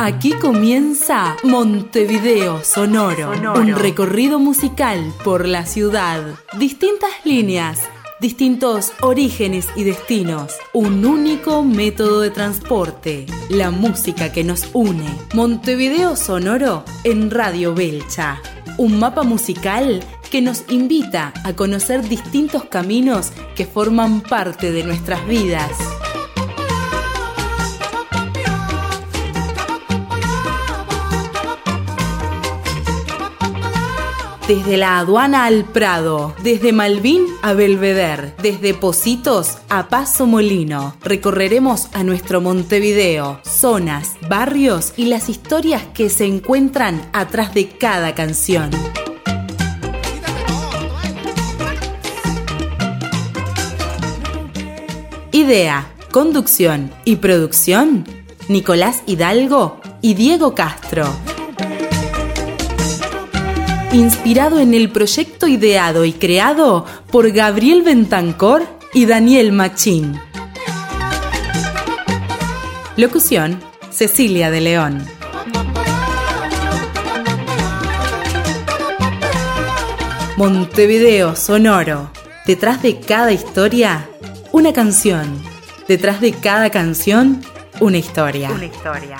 Aquí comienza Montevideo Sonoro, un recorrido musical por la ciudad. Distintas líneas, distintos orígenes y destinos, un único método de transporte, la música que nos une. Montevideo Sonoro en Radio Belcha, un mapa musical que nos invita a conocer distintos caminos que forman parte de nuestras vidas. Desde la aduana al Prado, desde Malvin a Belvedere, desde Positos a Paso Molino. Recorreremos a nuestro Montevideo, zonas, barrios y las historias que se encuentran atrás de cada canción. Idea, conducción y producción, Nicolás Hidalgo y Diego Castro inspirado en el proyecto ideado y creado por Gabriel Bentancor y Daniel Machín. Locución, Cecilia de León. Montevideo Sonoro. Detrás de cada historia, una canción. Detrás de cada canción, una historia. Una historia.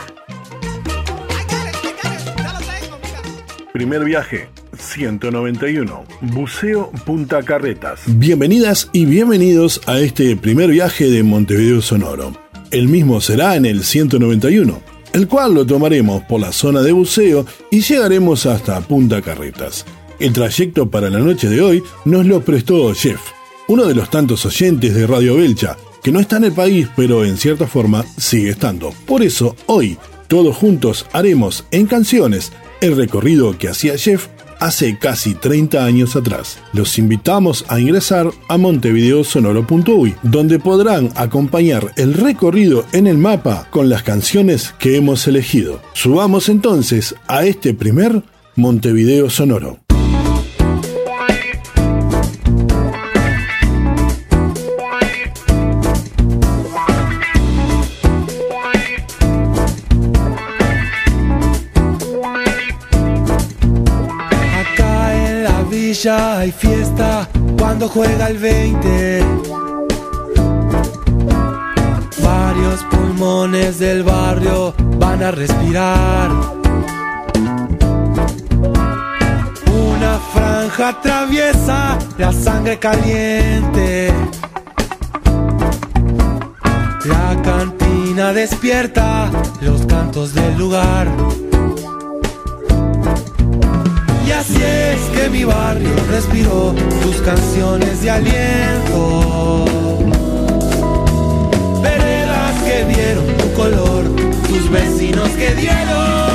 Primer viaje. 191, Buceo Punta Carretas. Bienvenidas y bienvenidos a este primer viaje de Montevideo Sonoro. El mismo será en el 191, el cual lo tomaremos por la zona de buceo y llegaremos hasta Punta Carretas. El trayecto para la noche de hoy nos lo prestó Jeff, uno de los tantos oyentes de Radio Belcha, que no está en el país, pero en cierta forma sigue estando. Por eso, hoy, todos juntos haremos en canciones el recorrido que hacía Jeff hace casi 30 años atrás. Los invitamos a ingresar a montevideosonoro.uy, donde podrán acompañar el recorrido en el mapa con las canciones que hemos elegido. Subamos entonces a este primer Montevideo Sonoro. Ya hay fiesta cuando juega el 20. Varios pulmones del barrio van a respirar. Una franja atraviesa la sangre caliente. La cantina despierta los cantos del lugar. Y así es que mi barrio respiró tus canciones de aliento. Veredas que dieron tu color, tus vecinos que dieron.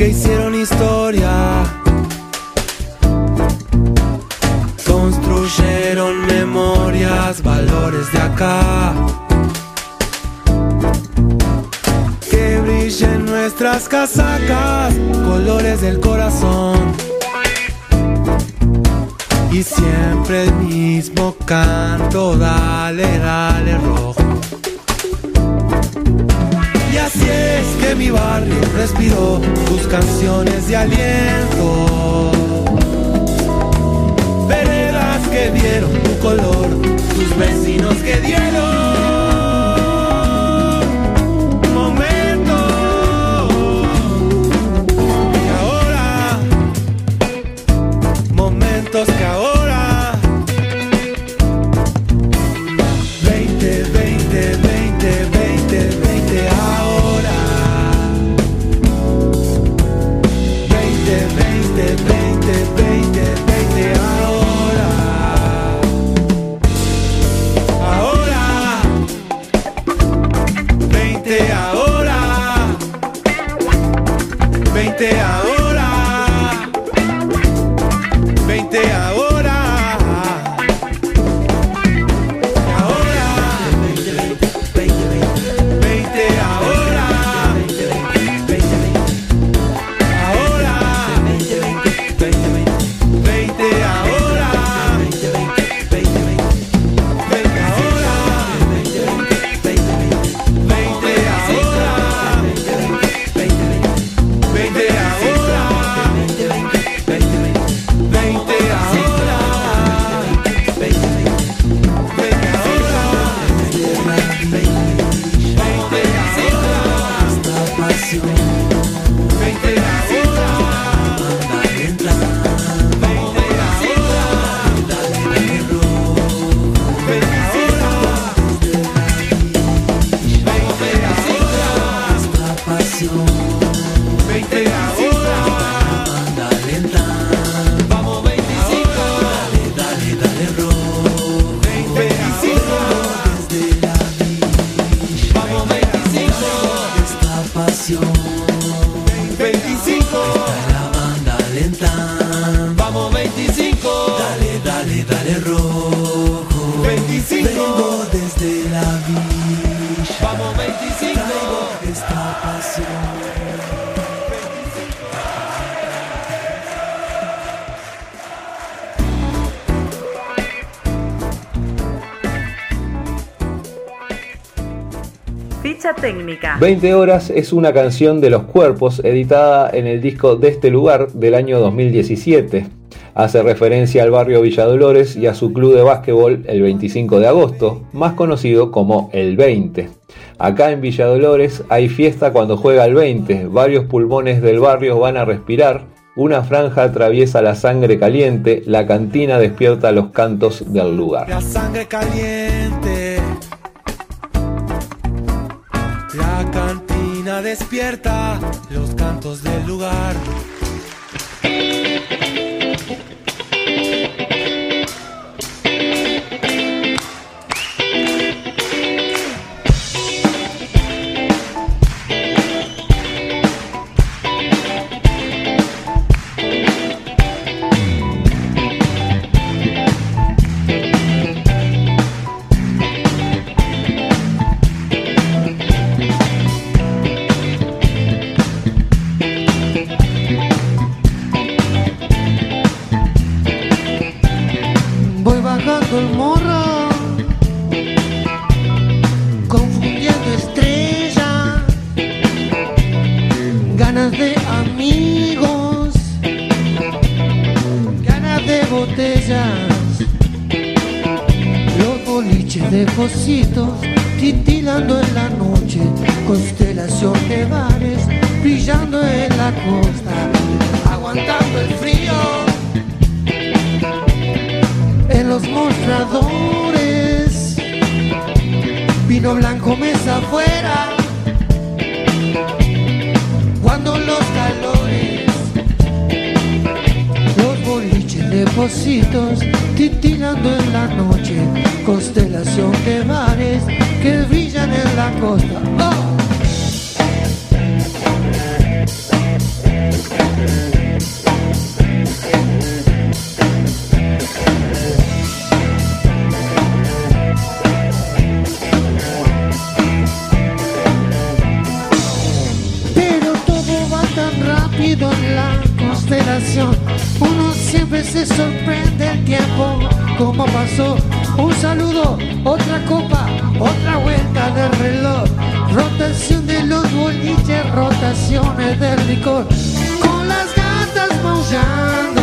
Que hicieron historia. construyeron memorias, valores de acá. Que brillen nuestras casacas, colores del corazón. Y siempre el mismo canto, dale, dale rojo. Así es que mi barrio respiró tus canciones de aliento. Veredas que dieron tu color, tus vecinos que dieron 20 horas es una canción de Los Cuerpos editada en el disco De este lugar del año 2017. Hace referencia al barrio Villa Dolores y a su club de básquetbol el 25 de agosto, más conocido como el 20. Acá en Villa Dolores hay fiesta cuando juega el 20, varios pulmones del barrio van a respirar, una franja atraviesa la sangre caliente, la cantina despierta los cantos del lugar. La sangre caliente despierta los cantos del lugar. en la constelación. Uno siempre se sorprende el tiempo, cómo pasó. Un saludo, otra copa, otra vuelta del reloj. Rotación de los bolillos, rotaciones del licor. Con las gatas maullando.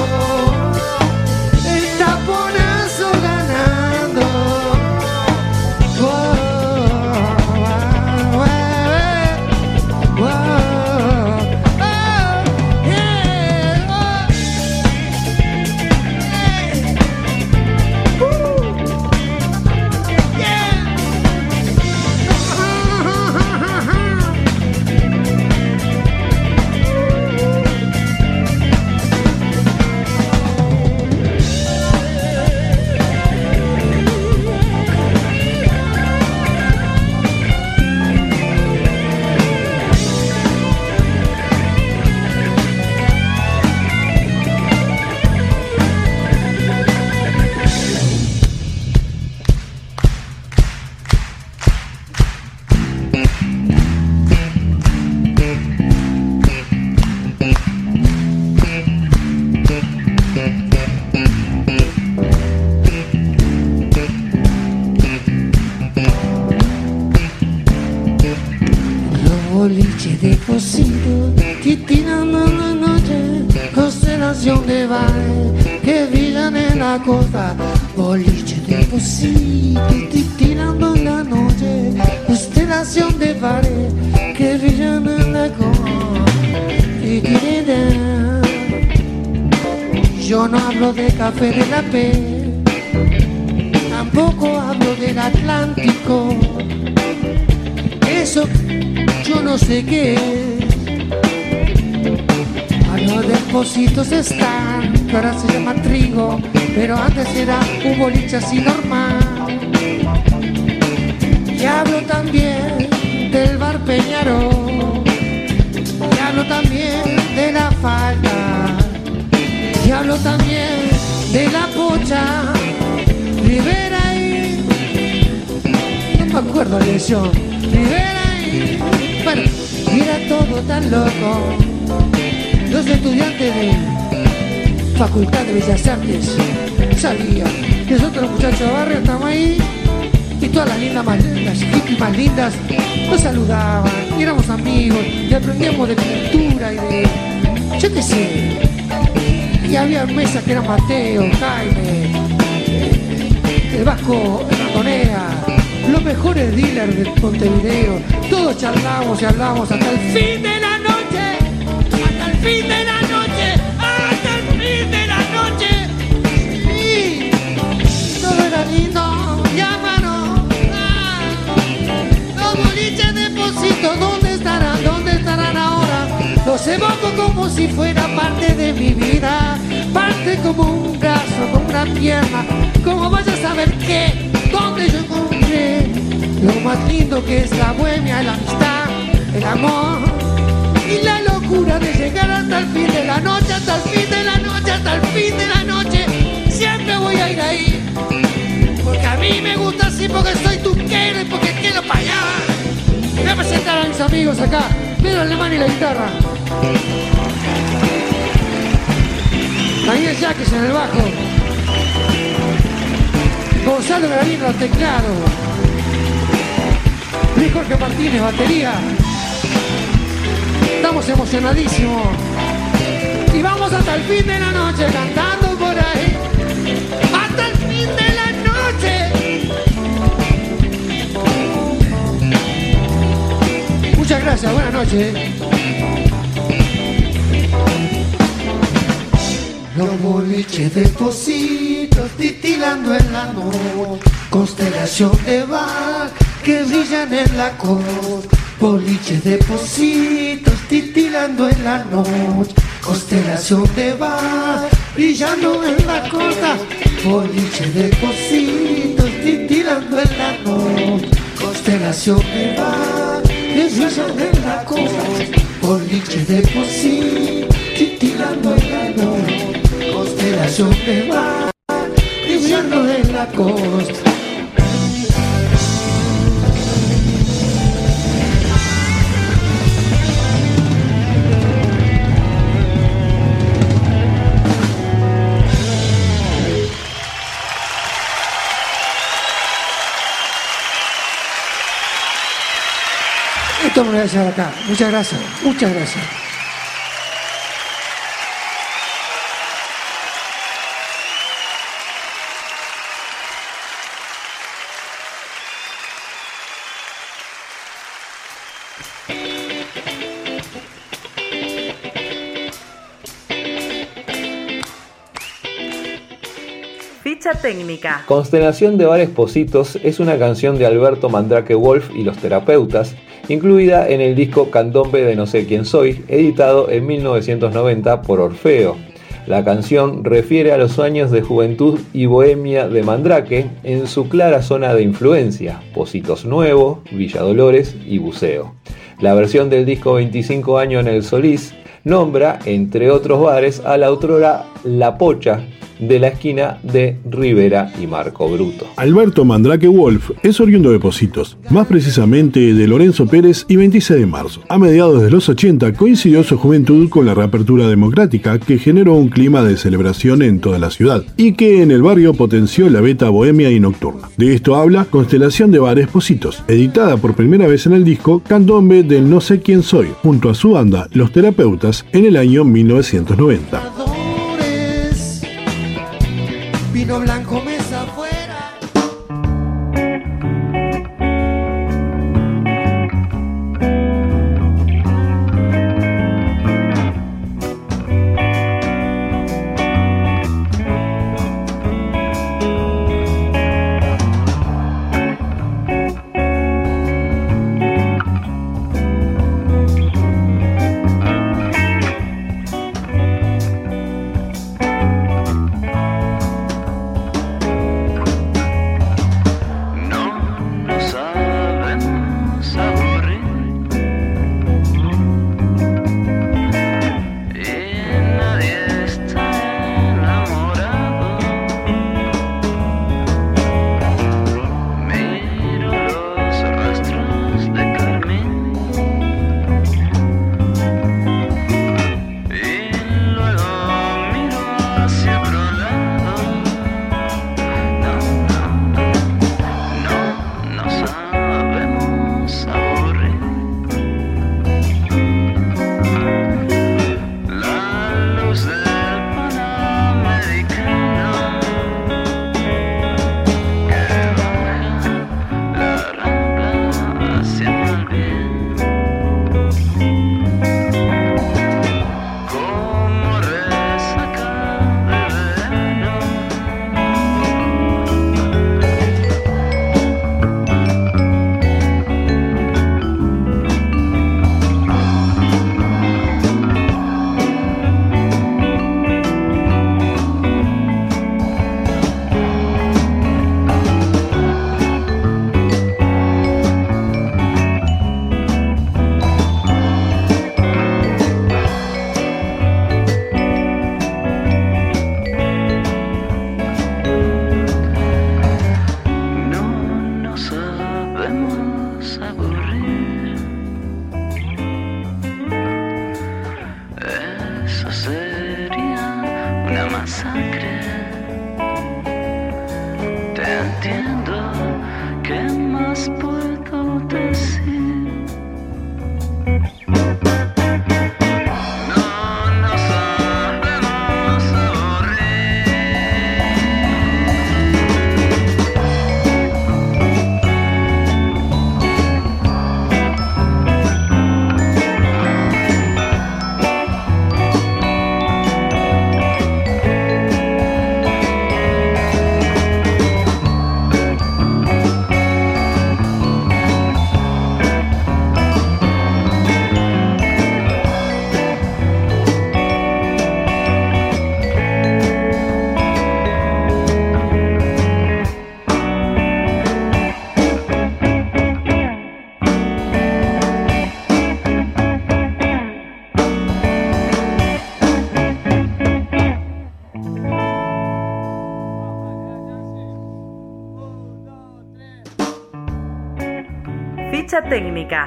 Posito, titirando en la noche, constelación de baile que brillan en la costa. Yo no hablo de café de la P, tampoco hablo del Atlántico. Eso yo no sé qué es. A los depósitos están, que ahora se llama trigo, pero antes era un boliche así normal. Y hablo también del bar Peñarol, y hablo también de la falda, y hablo también de la pocha, Rivera y... No me acuerdo la dirección, Rivera y... Bueno, era todo tan loco. Los estudiantes de Facultad de Bellas Artes salían. Nosotros los muchachos de barrio estamos ahí. Y todas las lindas más las hippies más lindas nos saludaban. Y éramos amigos. Y aprendíamos de pintura y de yo qué sé. Y había mesas que eran Mateo, Jaime eh, el Vasco Ratonea los mejores dealers de Montevideo. Todos charlamos y hablamos hasta el fin de la noche hasta el fin de la noche era lindo llámanos ah, los boliches de Pocito ¿dónde estarán? ¿dónde estarán ahora? los evoco como si fuera parte de mi vida parte como un brazo, como una pierna como vaya a saber qué donde yo encontré lo más lindo que es la bohemia, la amistad, el amor y la locura de llegar hasta el fin de la noche, hasta el fin de la noche, hasta el fin de la noche. Siempre voy a ir ahí, porque a mí me gusta así, porque soy tuquero y porque quiero para allá. Voy a presentar a mis amigos acá, Pedro Alemán y la guitarra. Daniel Jacques en el bajo. Gonzalo Gravino al teclado. Luis Jorge Martínez, batería. Estamos emocionadísimos. Y vamos hasta el fin de la noche cantando gracias, buenas noches. Los boliches de pocitos titilando en la noche, constelación de bar que brillan en la costa, boliches de pocitos titilando en la noche, constelación de bar brillando en la costa, boliches de pocitos titilando en la noche, constelación de bar que brillan en la costa, boliches de pocitos titilando la noche constelación de mar, brillando en la costa. Esto me lo voy a dejar acá. Muchas gracias, muchas gracias. Ficha técnica. Constelación de Bares Positos es una canción de Alberto Mandrake Wolf y los terapeutas, incluida en el disco Candombe de No sé quién soy, editado en 1990 por Orfeo. La canción refiere a los años de juventud y bohemia de Mandrake en su clara zona de influencia, Positos Nuevo, Villa Dolores y Buceo. La versión del disco 25 años en el Solís nombra, entre otros bares, a la autora La Pocha, de la esquina de Rivera y Marco Bruto. Alberto Mandrake Wolf es oriundo de Positos, más precisamente de Lorenzo Pérez y 26 de marzo. A mediados de los 80 coincidió su juventud con la reapertura democrática que generó un clima de celebración en toda la ciudad y que en el barrio potenció la beta bohemia y nocturna. De esto habla Constelación de Bares Positos, editada por primera vez en el disco Candombe del No sé quién soy, junto a su banda Los Terapeutas en el año 1990. Vino blanco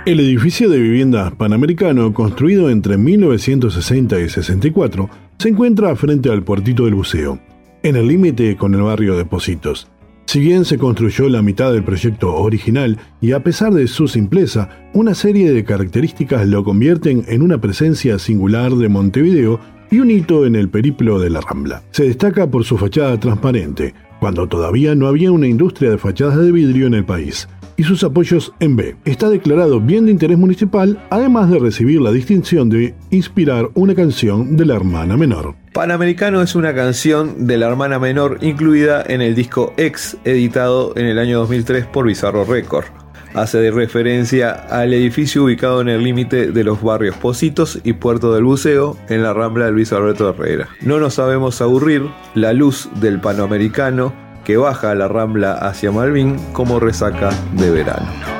El edificio de viviendas panamericano, construido entre 1960 y 64, se encuentra frente al puertito del buceo, en el límite con el barrio de Positos. Si bien se construyó la mitad del proyecto original y a pesar de su simpleza, una serie de características lo convierten en una presencia singular de Montevideo y un hito en el periplo de la Rambla. Se destaca por su fachada transparente, cuando todavía no había una industria de fachadas de vidrio en el país y sus apoyos en B. Está declarado bien de interés municipal, además de recibir la distinción de inspirar una canción de la hermana menor. Panamericano es una canción de la hermana menor incluida en el disco X, editado en el año 2003 por Bizarro Record. Hace referencia al edificio ubicado en el límite de los barrios Positos y Puerto del Buceo, en la rambla de Luis Alberto Herrera. No nos sabemos aburrir, la luz del Panamericano que baja la rambla hacia Malvin como resaca de verano.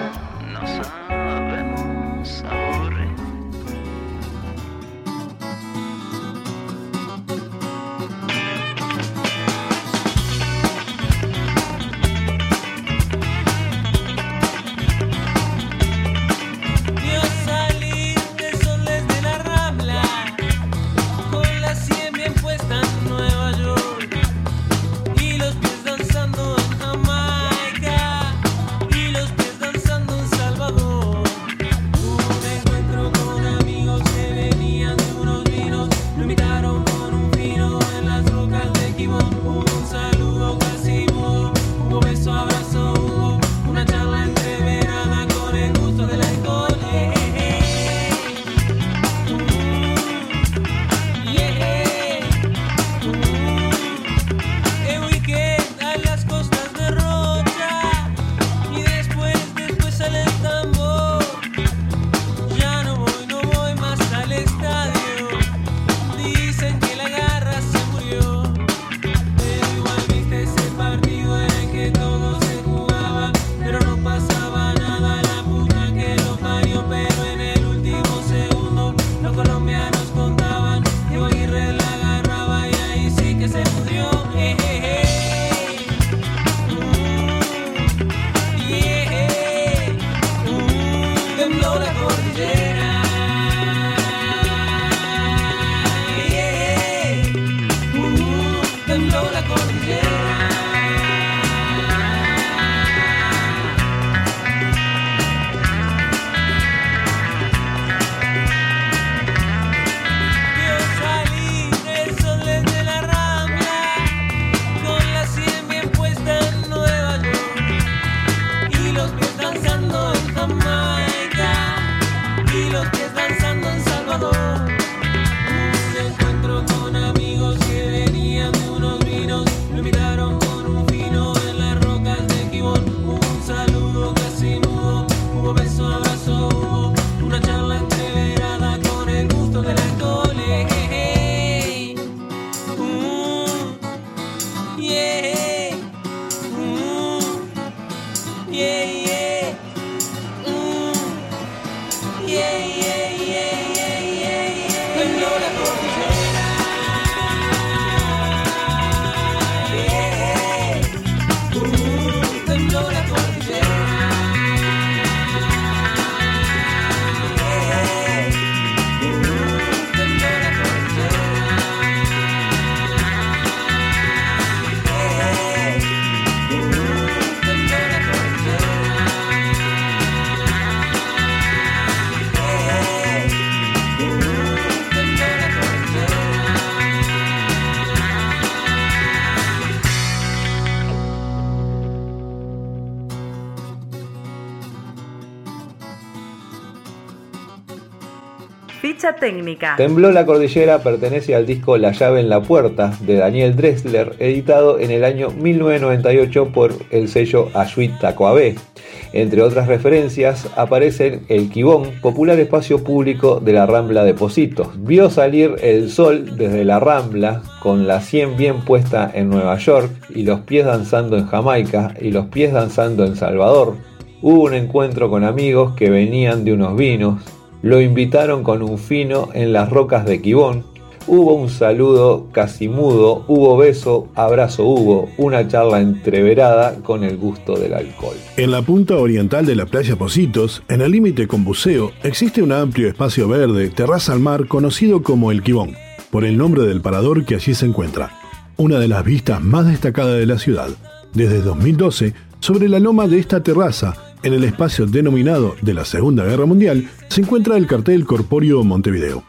Tembló la cordillera pertenece al disco La llave en la puerta de Daniel Dressler, editado en el año 1998 por el sello Ayuit Tacoabe. Entre otras referencias aparecen el Quibón, popular espacio público de la Rambla de Positos. Vio salir el sol desde la Rambla con la sien bien puesta en Nueva York y los pies danzando en Jamaica y los pies danzando en Salvador. Hubo un encuentro con amigos que venían de unos vinos, lo invitaron con un fino en las rocas de Quibón Hubo un saludo casi mudo, hubo beso, abrazo hubo, una charla entreverada con el gusto del alcohol. En la punta oriental de la playa Positos, en el límite con buceo, existe un amplio espacio verde, terraza al mar, conocido como el Quibón, por el nombre del parador que allí se encuentra. Una de las vistas más destacadas de la ciudad. Desde 2012, sobre la loma de esta terraza, en el espacio denominado de la Segunda Guerra Mundial, se encuentra el cartel corpóreo Montevideo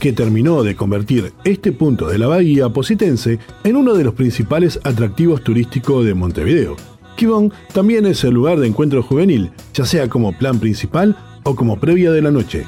que terminó de convertir este punto de la bahía positense en uno de los principales atractivos turísticos de Montevideo. Quibón también es el lugar de encuentro juvenil, ya sea como plan principal o como previa de la noche.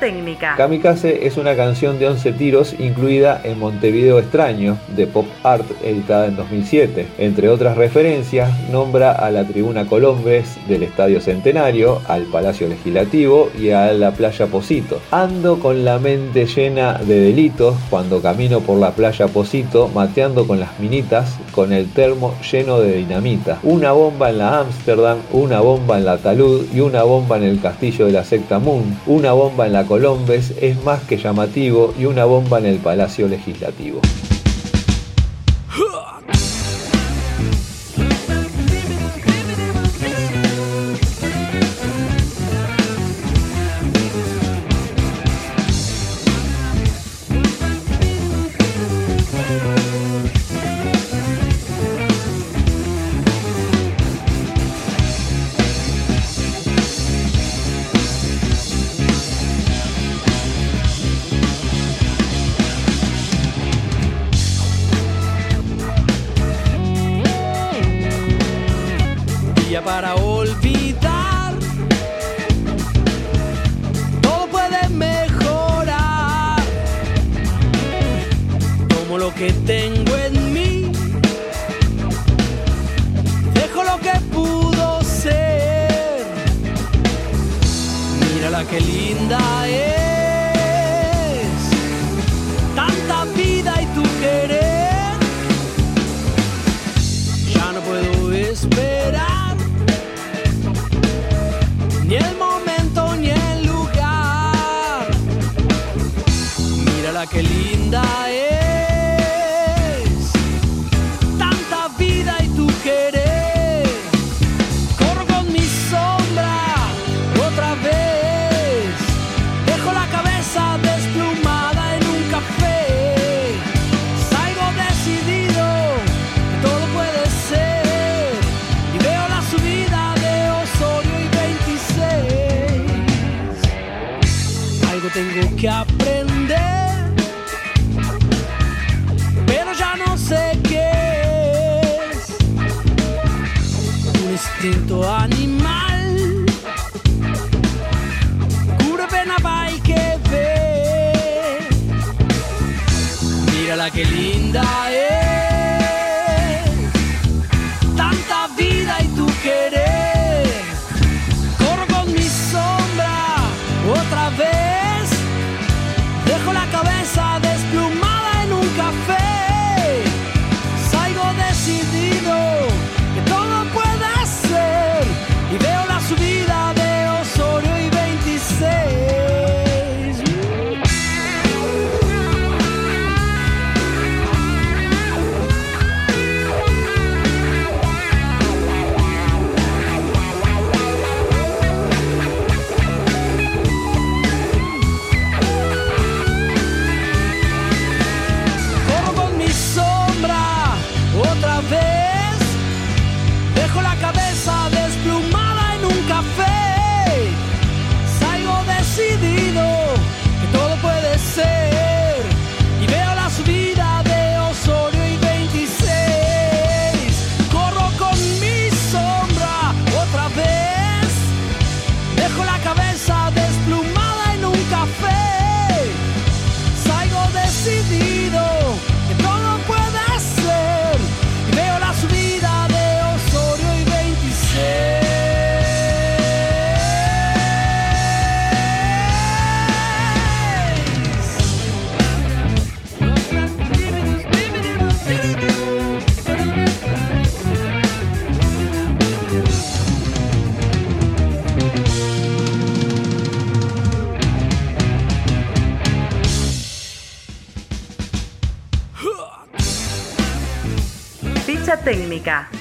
Técnica. Kamikaze es una canción de 11 tiros incluida en Montevideo Extraño de Pop Art editada en 2007. Entre otras referencias, nombra a la Tribuna Colombes del Estadio Centenario, al Palacio Legislativo y a la Playa Posito. Ando con la mente llena de delitos cuando camino por la Playa Posito mateando con las minitas con el termo lleno de dinamita. Una bomba en la Ámsterdam, una bomba en la Talud y una bomba en el castillo de la secta Moon. Una bomba en la Colombes es más que llamativo y una bomba en el Palacio Legislativo. qué linda es. tengo que aprender, pero ya no sé qué es. Un instinto animal, cura pena va y que ve. Mírala que linda es.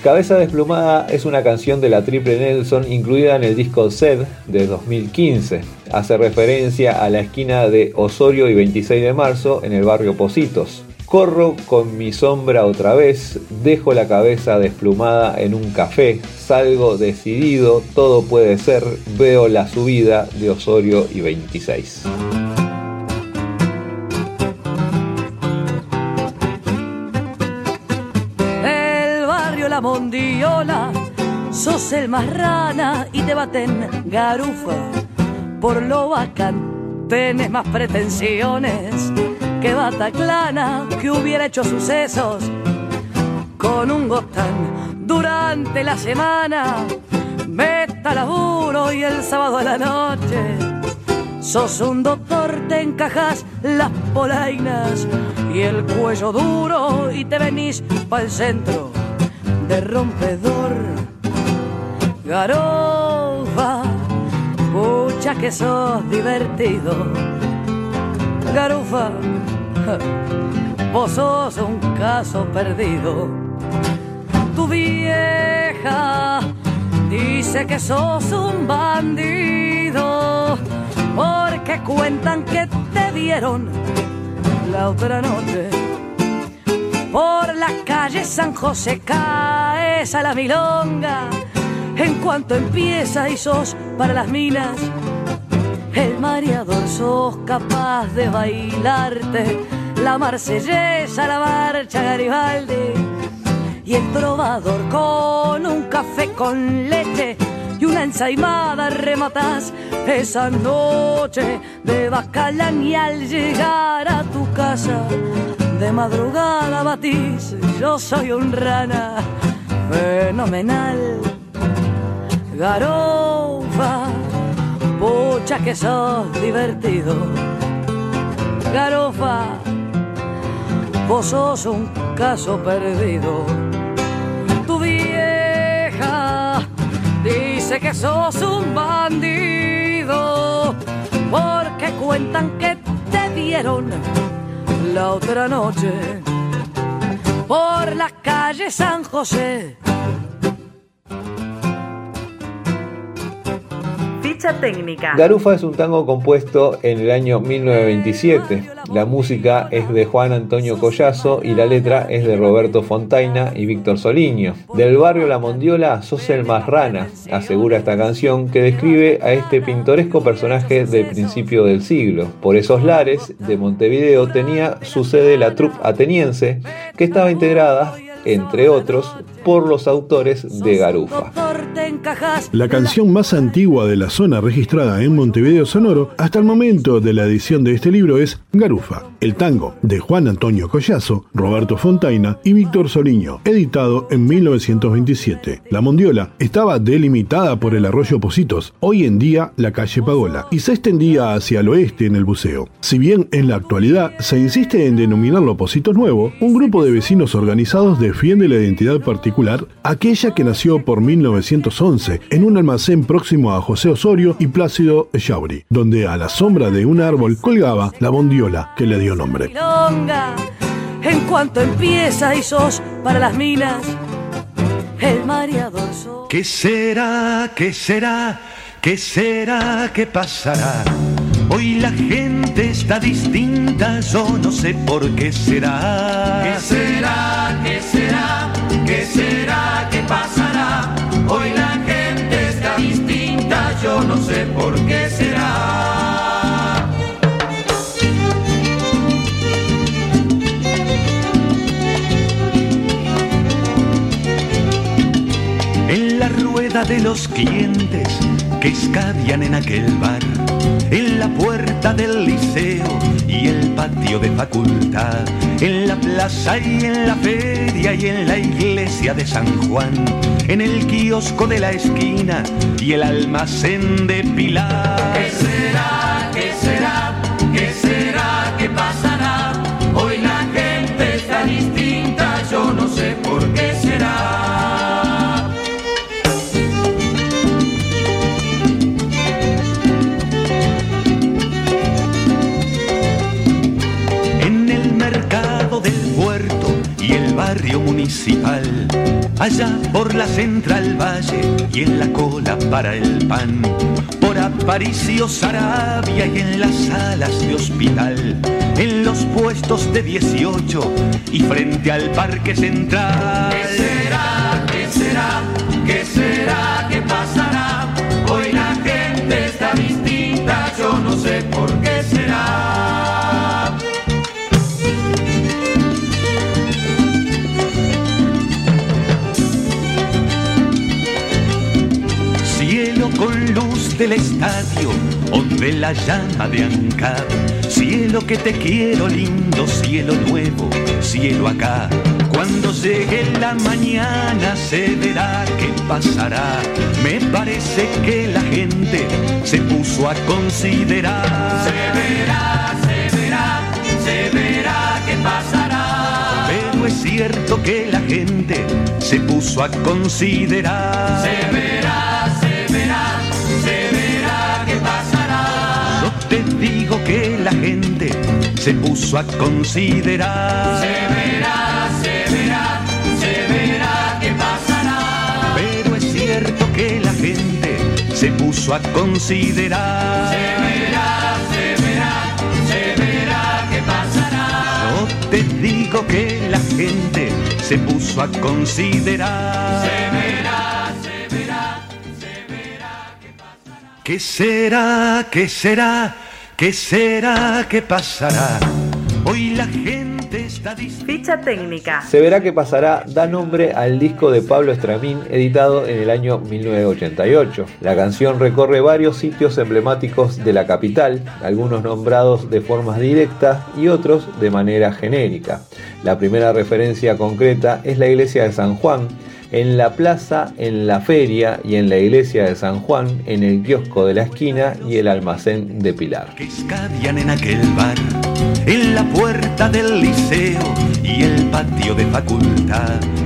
Cabeza Desplumada es una canción de la Triple Nelson incluida en el disco Zed de 2015. Hace referencia a la esquina de Osorio y 26 de marzo en el barrio Positos. Corro con mi sombra otra vez, dejo la cabeza desplumada en un café, salgo decidido, todo puede ser, veo la subida de Osorio y 26. Sos el más rana y te baten garufa por lo bacán tenés más pretensiones que Bataclana que hubiera hecho sucesos con un gotán durante la semana. Meta laburo y el sábado a la noche. Sos un doctor, te encajas las polainas y el cuello duro y te venís para el centro de rompedor. Garofa, pucha que sos divertido. Garufa, vos sos un caso perdido. Tu vieja dice que sos un bandido, porque cuentan que te dieron la otra noche. Por la calle San José caes a la milonga, en cuanto empieza y sos para las minas el mareador sos capaz de bailarte. La marsellesa, la marcha Garibaldi y el trovador con un café con leche y una ensaimada rematas esa noche de bacalán y al llegar a tu casa de madrugada batís yo soy un rana fenomenal garofa Pucha que sos divertido. Garofa, vos sos un caso perdido. Tu vieja dice que sos un bandido. Porque cuentan que te dieron la otra noche por la calle San José Garufa es un tango compuesto en el año 1927. La música es de Juan Antonio Collazo y la letra es de Roberto Fontaina y Víctor Soliño. Del barrio La Mondiola sos el más rana, asegura esta canción que describe a este pintoresco personaje del principio del siglo. Por esos lares de Montevideo tenía su sede la troupe ateniense que estaba integrada entre otros, por los autores de Garufa. La canción más antigua de la zona registrada en Montevideo Sonoro hasta el momento de la edición de este libro es Garufa, el tango de Juan Antonio Collazo, Roberto Fontaina y Víctor Soliño, editado en 1927. La Mondiola estaba delimitada por el arroyo Positos, hoy en día la calle Pagola, y se extendía hacia el oeste en el buceo. Si bien en la actualidad se insiste en denominarlo Positos Nuevo, un grupo de vecinos organizados defiende la identidad particular, aquella que nació por 1911 en un almacén próximo a José Osorio y Plácido Echauri, donde a la sombra de un árbol colgaba la bondiola que le dio nombre. En cuanto empieza y sos para las minas, el mareador ¿Qué será? ¿Qué será? ¿Qué será? ¿Qué pasará? Hoy la gente está distinta, yo no sé por qué será. ¿Qué será? ¿Qué será? ¿Qué será? ¿Qué pasará? Hoy la gente está distinta, yo no sé por qué será. En la rueda de los clientes que escabian en aquel bar en la puerta del liceo y el patio de facultad, en la plaza y en la feria y en la iglesia de San Juan, en el kiosco de la esquina y el almacén de Pilar. ¿Qué será? ¿Qué será? Municipal, allá por la Central Valle y en la cola para el pan, por Aparicio Sarabia y en las salas de hospital, en los puestos de 18 y frente al Parque Central. ¿Qué será? ¿Qué será? ¿Qué será? ¿Qué pasará? Del estadio o de la llama de Ancab. Cielo que te quiero lindo, cielo nuevo, cielo acá. Cuando llegue la mañana se verá qué pasará. Me parece que la gente se puso a considerar. Se verá, se verá, se verá qué pasará. Pero es cierto que la gente se puso a considerar. Se verá, la gente se puso a considerar. Se verá, se verá, se verá qué pasará. Pero es cierto que la gente se puso a considerar. Se verá, se verá, se verá qué pasará. Yo te digo que la gente se puso a considerar. Se verá, se verá, se verá qué pasará. ¿Qué será? ¿Qué será? ¿Qué será? ¿Qué pasará? Hoy la gente está. Ficha técnica. Se verá que pasará da nombre al disco de Pablo Estramín editado en el año 1988. La canción recorre varios sitios emblemáticos de la capital, algunos nombrados de formas directas y otros de manera genérica. La primera referencia concreta es la iglesia de San Juan, en la plaza, en la feria y en la iglesia de San Juan, en el kiosco de la esquina y el almacén de Pilar. que en aquel bar, en la puerta del liceo y el patio de facultad.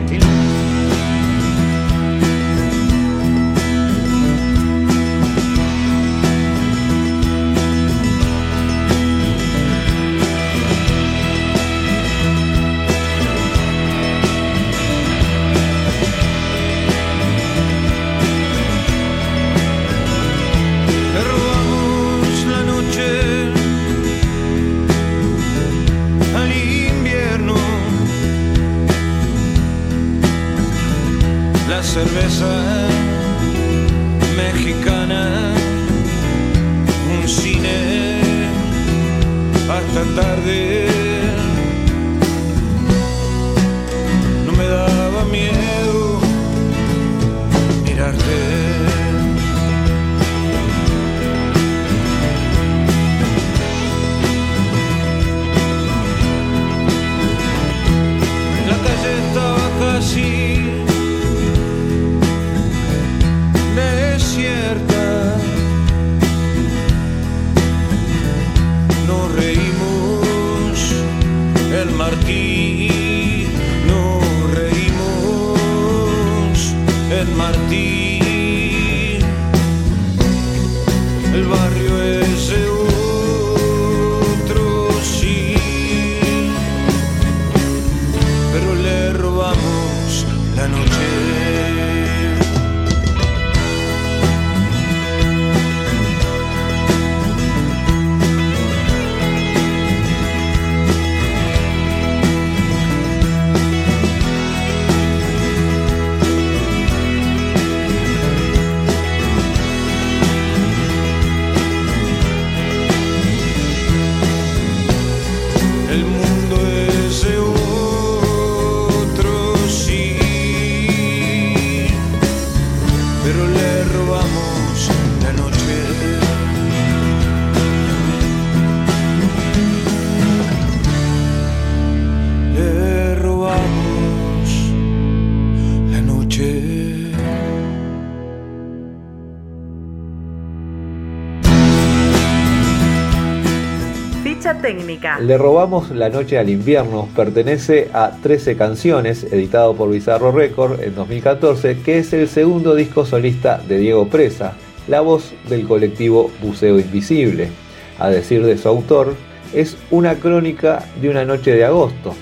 Le robamos La Noche al Invierno pertenece a 13 canciones, editado por Bizarro Record en 2014, que es el segundo disco solista de Diego Presa, la voz del colectivo Buceo Invisible. A decir de su autor, es una crónica de una noche de agosto.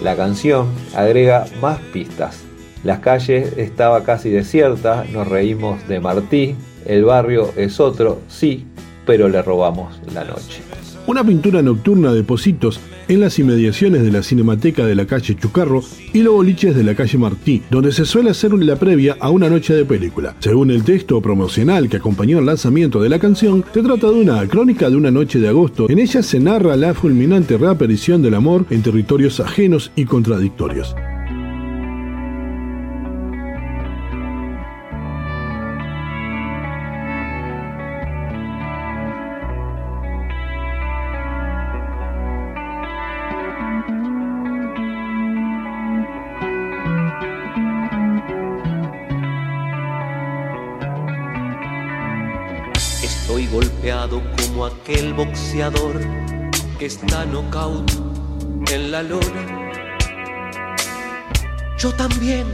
La canción agrega más pistas. Las calles estaba casi desierta, nos reímos de Martí, el barrio es otro, sí, pero le robamos la noche. Una pintura nocturna de Positos en las inmediaciones de la Cinemateca de la calle Chucarro y los boliches de la calle Martí, donde se suele hacer la previa a una noche de película. Según el texto promocional que acompañó el lanzamiento de la canción, se trata de una crónica de una noche de agosto. En ella se narra la fulminante reaparición del amor en territorios ajenos y contradictorios. Aquel boxeador que está nocaut en la lona. Yo también,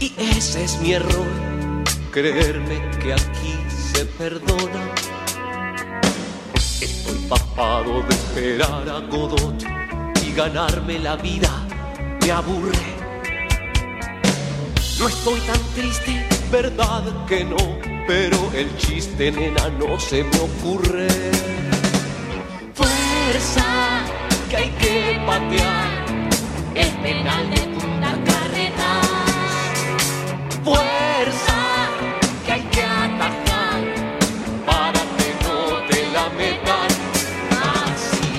y ese es mi error, creerme que aquí se perdona. Estoy papado de esperar a Godot y ganarme la vida me aburre. No estoy tan triste, verdad que no, pero el chiste, nena, no se me ocurre. Fuerza que hay que patear, es penal de punta carreta. Fuerza que hay que atajar para que no te la metan. Así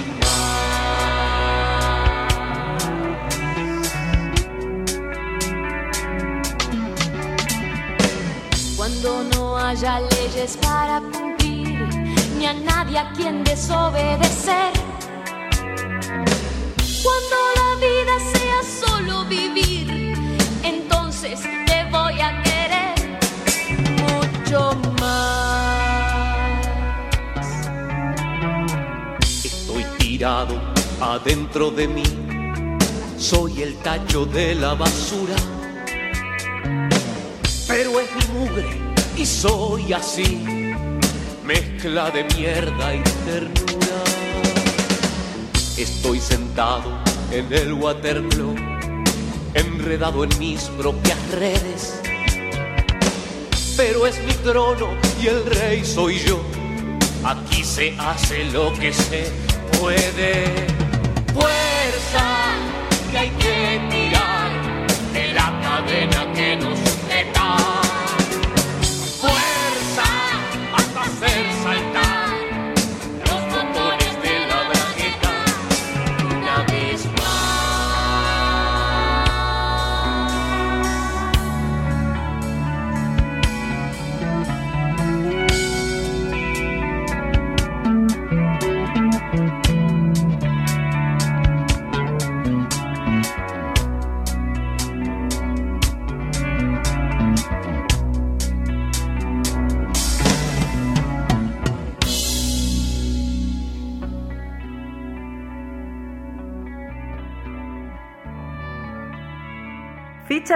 Cuando no haya leyes para ni a nadie a quien desobedecer. Cuando la vida sea solo vivir, entonces te voy a querer mucho más. Estoy tirado adentro de mí, soy el tacho de la basura. Pero es mi mugre y soy así, mezcla de mierda y ternura. Estoy sentado en el Waterloo, enredado en mis propias redes. Pero es mi trono y el rey soy yo. Aquí se hace lo que se puede. Fuerza que hay que tirar de la cadena que nos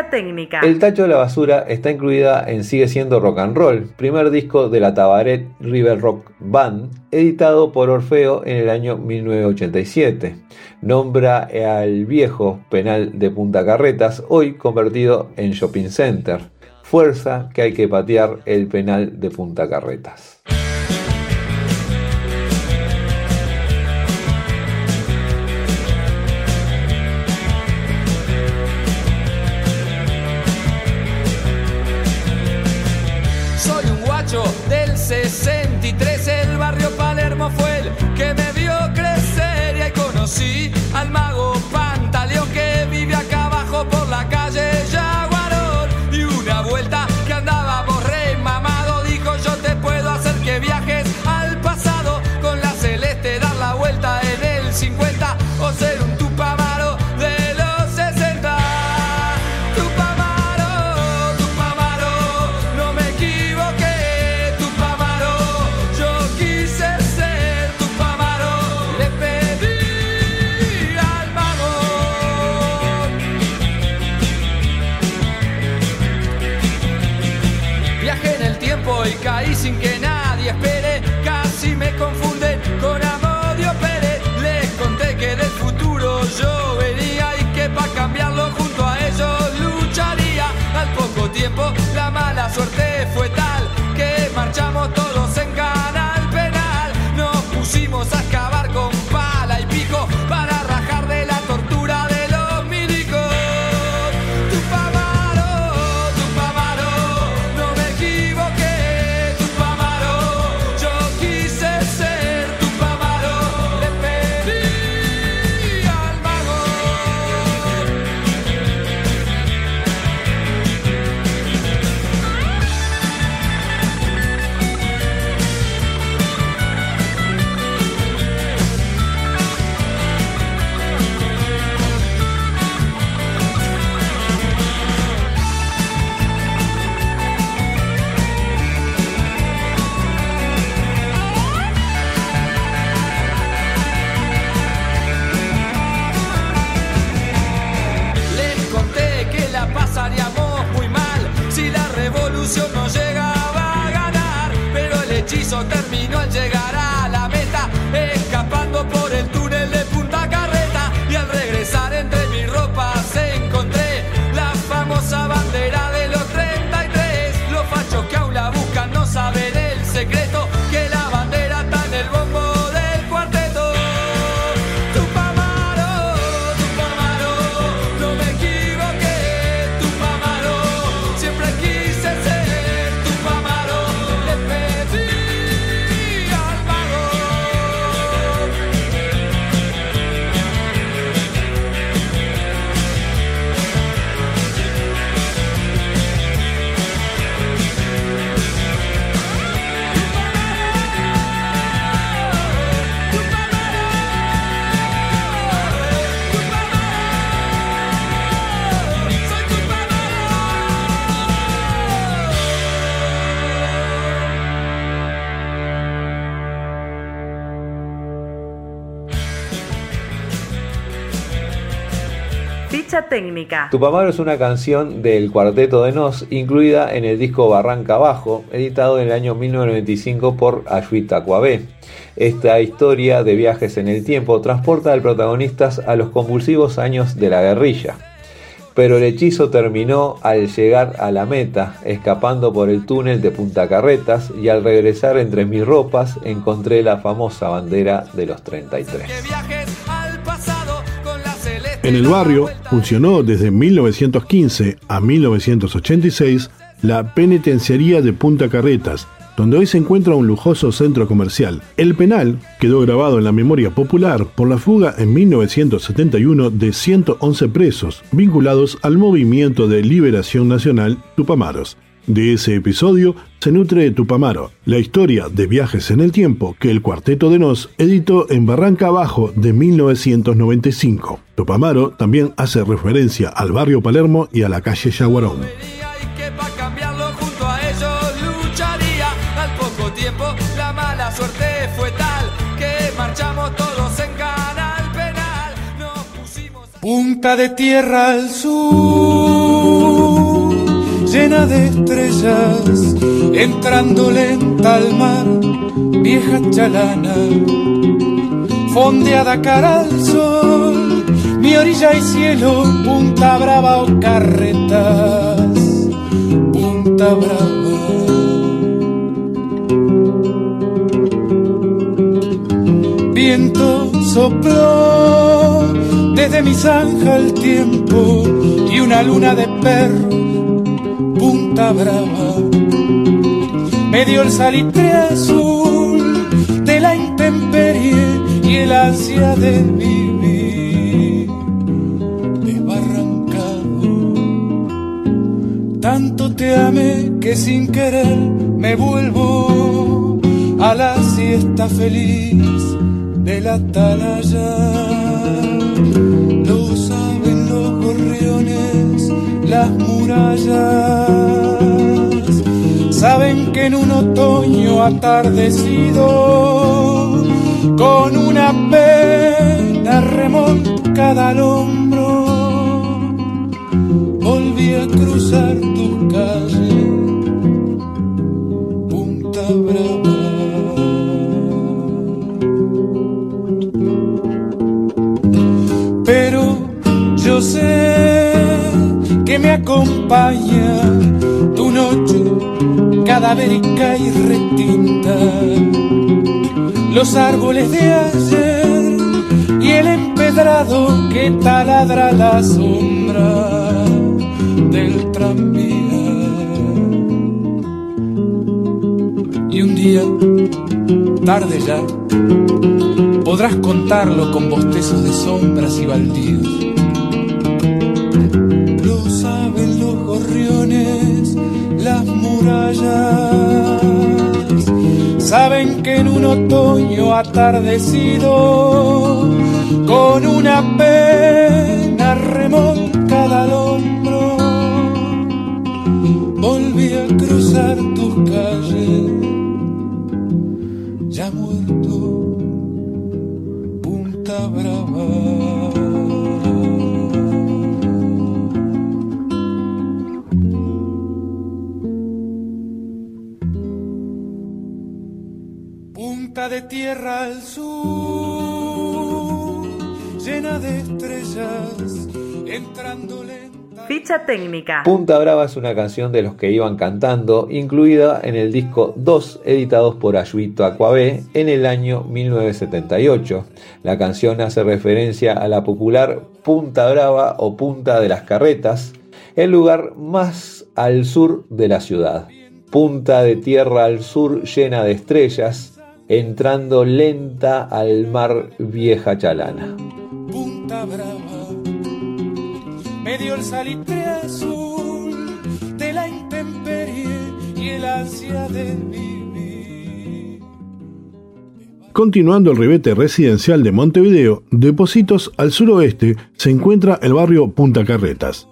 Técnica. El Tacho de la Basura está incluida en Sigue siendo Rock and Roll, primer disco de la Tabaret River Rock Band, editado por Orfeo en el año 1987. Nombra al viejo penal de Punta Carretas, hoy convertido en shopping center. Fuerza que hay que patear el penal de Punta Carretas. Ahí conocí la mala suerte fue tal que marchamos todos técnica. Tupamaro es una canción del Cuarteto de Nos, incluida en el disco Barranca Abajo, editado en el año 1995 por Ayuita Coabé. Esta historia de viajes en el tiempo transporta al protagonista a los convulsivos años de la guerrilla. Pero el hechizo terminó al llegar a la meta, escapando por el túnel de Punta Carretas y al regresar entre mis ropas encontré la famosa bandera de los 33. En el barrio funcionó desde 1915 a 1986 la penitenciaría de Punta Carretas, donde hoy se encuentra un lujoso centro comercial. El penal quedó grabado en la memoria popular por la fuga en 1971 de 111 presos vinculados al movimiento de liberación nacional Tupamaros. De ese episodio se nutre Tupamaro, la historia de viajes en el tiempo que el Cuarteto de Nos editó en Barranca Abajo de 1995. Tupamaro también hace referencia al barrio Palermo y a la calle Yaguarón. Punta de tierra al sur, llena de estrellas, entrando lenta al mar, vieja chalana, fondeada cara al sol, mi orilla y cielo, punta brava o carretas, punta brava. Viento sopló desde mi zanja el tiempo y una luna de perro, punta brava, me dio el salitre azul de la intemperie y el ansia de vivir desbarrancado. Tanto te amé que sin querer me vuelvo a la siesta feliz de la atalaya. Las murallas. Saben que en un otoño atardecido, con una pena remolcada al hombro, volví a cruzar tu calle, acompaña tu noche cadavérica y retinta, los árboles de ayer y el empedrado que taladra la sombra del tranvía. Y un día, tarde ya, podrás contarlo con bostezos de sombras y baldíos. Saben que en un otoño atardecido, con una pena remolcada punta de tierra al sur, llena de estrellas, entrando lenta. Ficha técnica. Punta Brava es una canción de los que iban cantando, incluida en el disco 2, editados por Ayuito Aquabé en el año 1978. La canción hace referencia a la popular Punta Brava o Punta de las Carretas, el lugar más al sur de la ciudad. Punta de tierra al sur llena de estrellas, entrando lenta al mar vieja chalana. Punta Brava, medio el salitre azul de la intemperie y el ansia de vivir. Continuando el ribete residencial de Montevideo, de Positos al suroeste se encuentra el barrio Punta Carretas.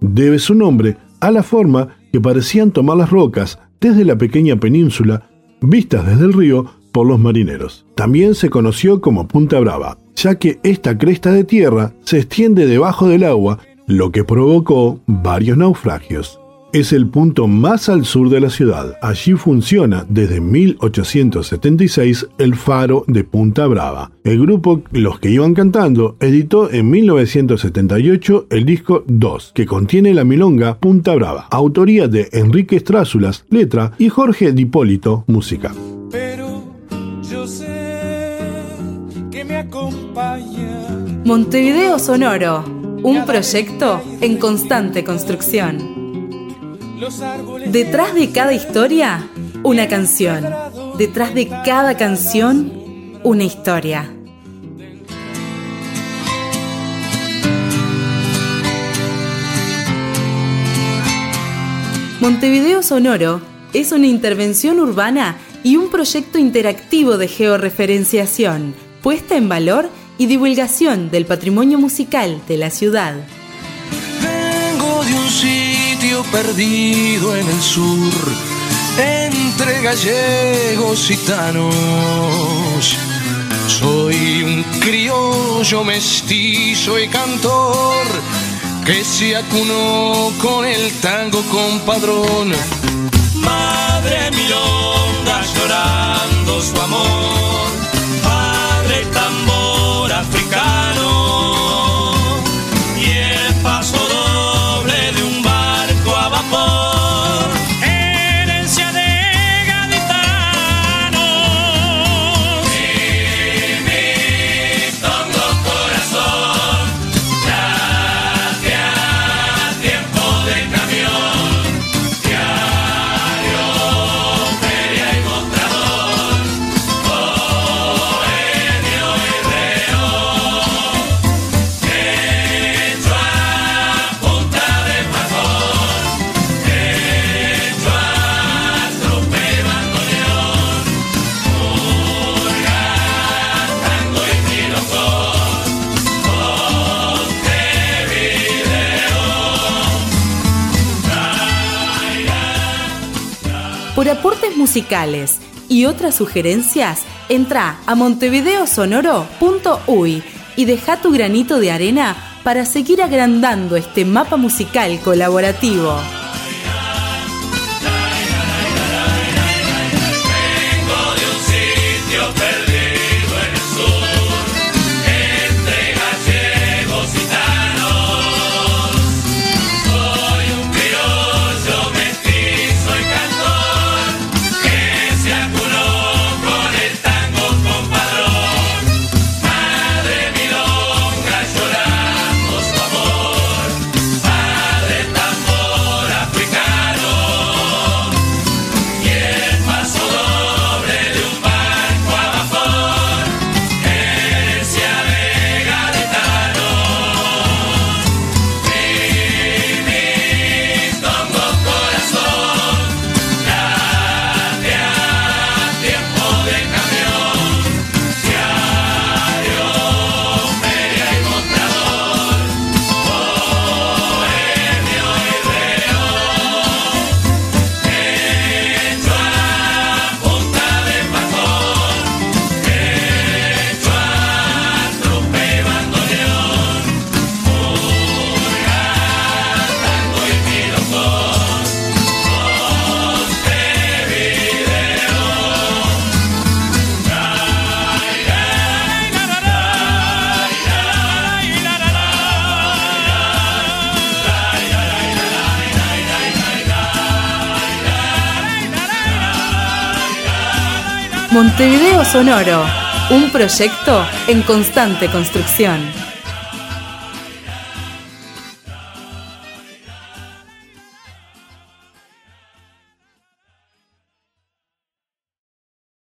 Debe su nombre a la forma que parecían tomar las rocas desde la pequeña península, vistas desde el río los marineros. También se conoció como Punta Brava, ya que esta cresta de tierra se extiende debajo del agua, lo que provocó varios naufragios. Es el punto más al sur de la ciudad. Allí funciona desde 1876 el faro de Punta Brava. El grupo Los que iban cantando editó en 1978 el disco 2, que contiene la milonga Punta Brava, autoría de Enrique Estrázulas, letra, y Jorge Dipólito, música. Acompaña. Montevideo Sonoro, un proyecto en constante construcción. Detrás de cada historia, una canción. Detrás de cada canción, una historia. Montevideo Sonoro es una intervención urbana y un proyecto interactivo de georreferenciación, puesta en valor y divulgación del patrimonio musical de la ciudad. Vengo de un sitio perdido en el sur, entre gallegos y gitanos. Soy un criollo mestizo y cantor que se acunó con el tango compadrón. Madre milonga llorando su amor, Musicales y otras sugerencias, entra a montevideosonoro.uy y deja tu granito de arena para seguir agrandando este mapa musical colaborativo. Montevideo Sonoro, un proyecto en constante construcción.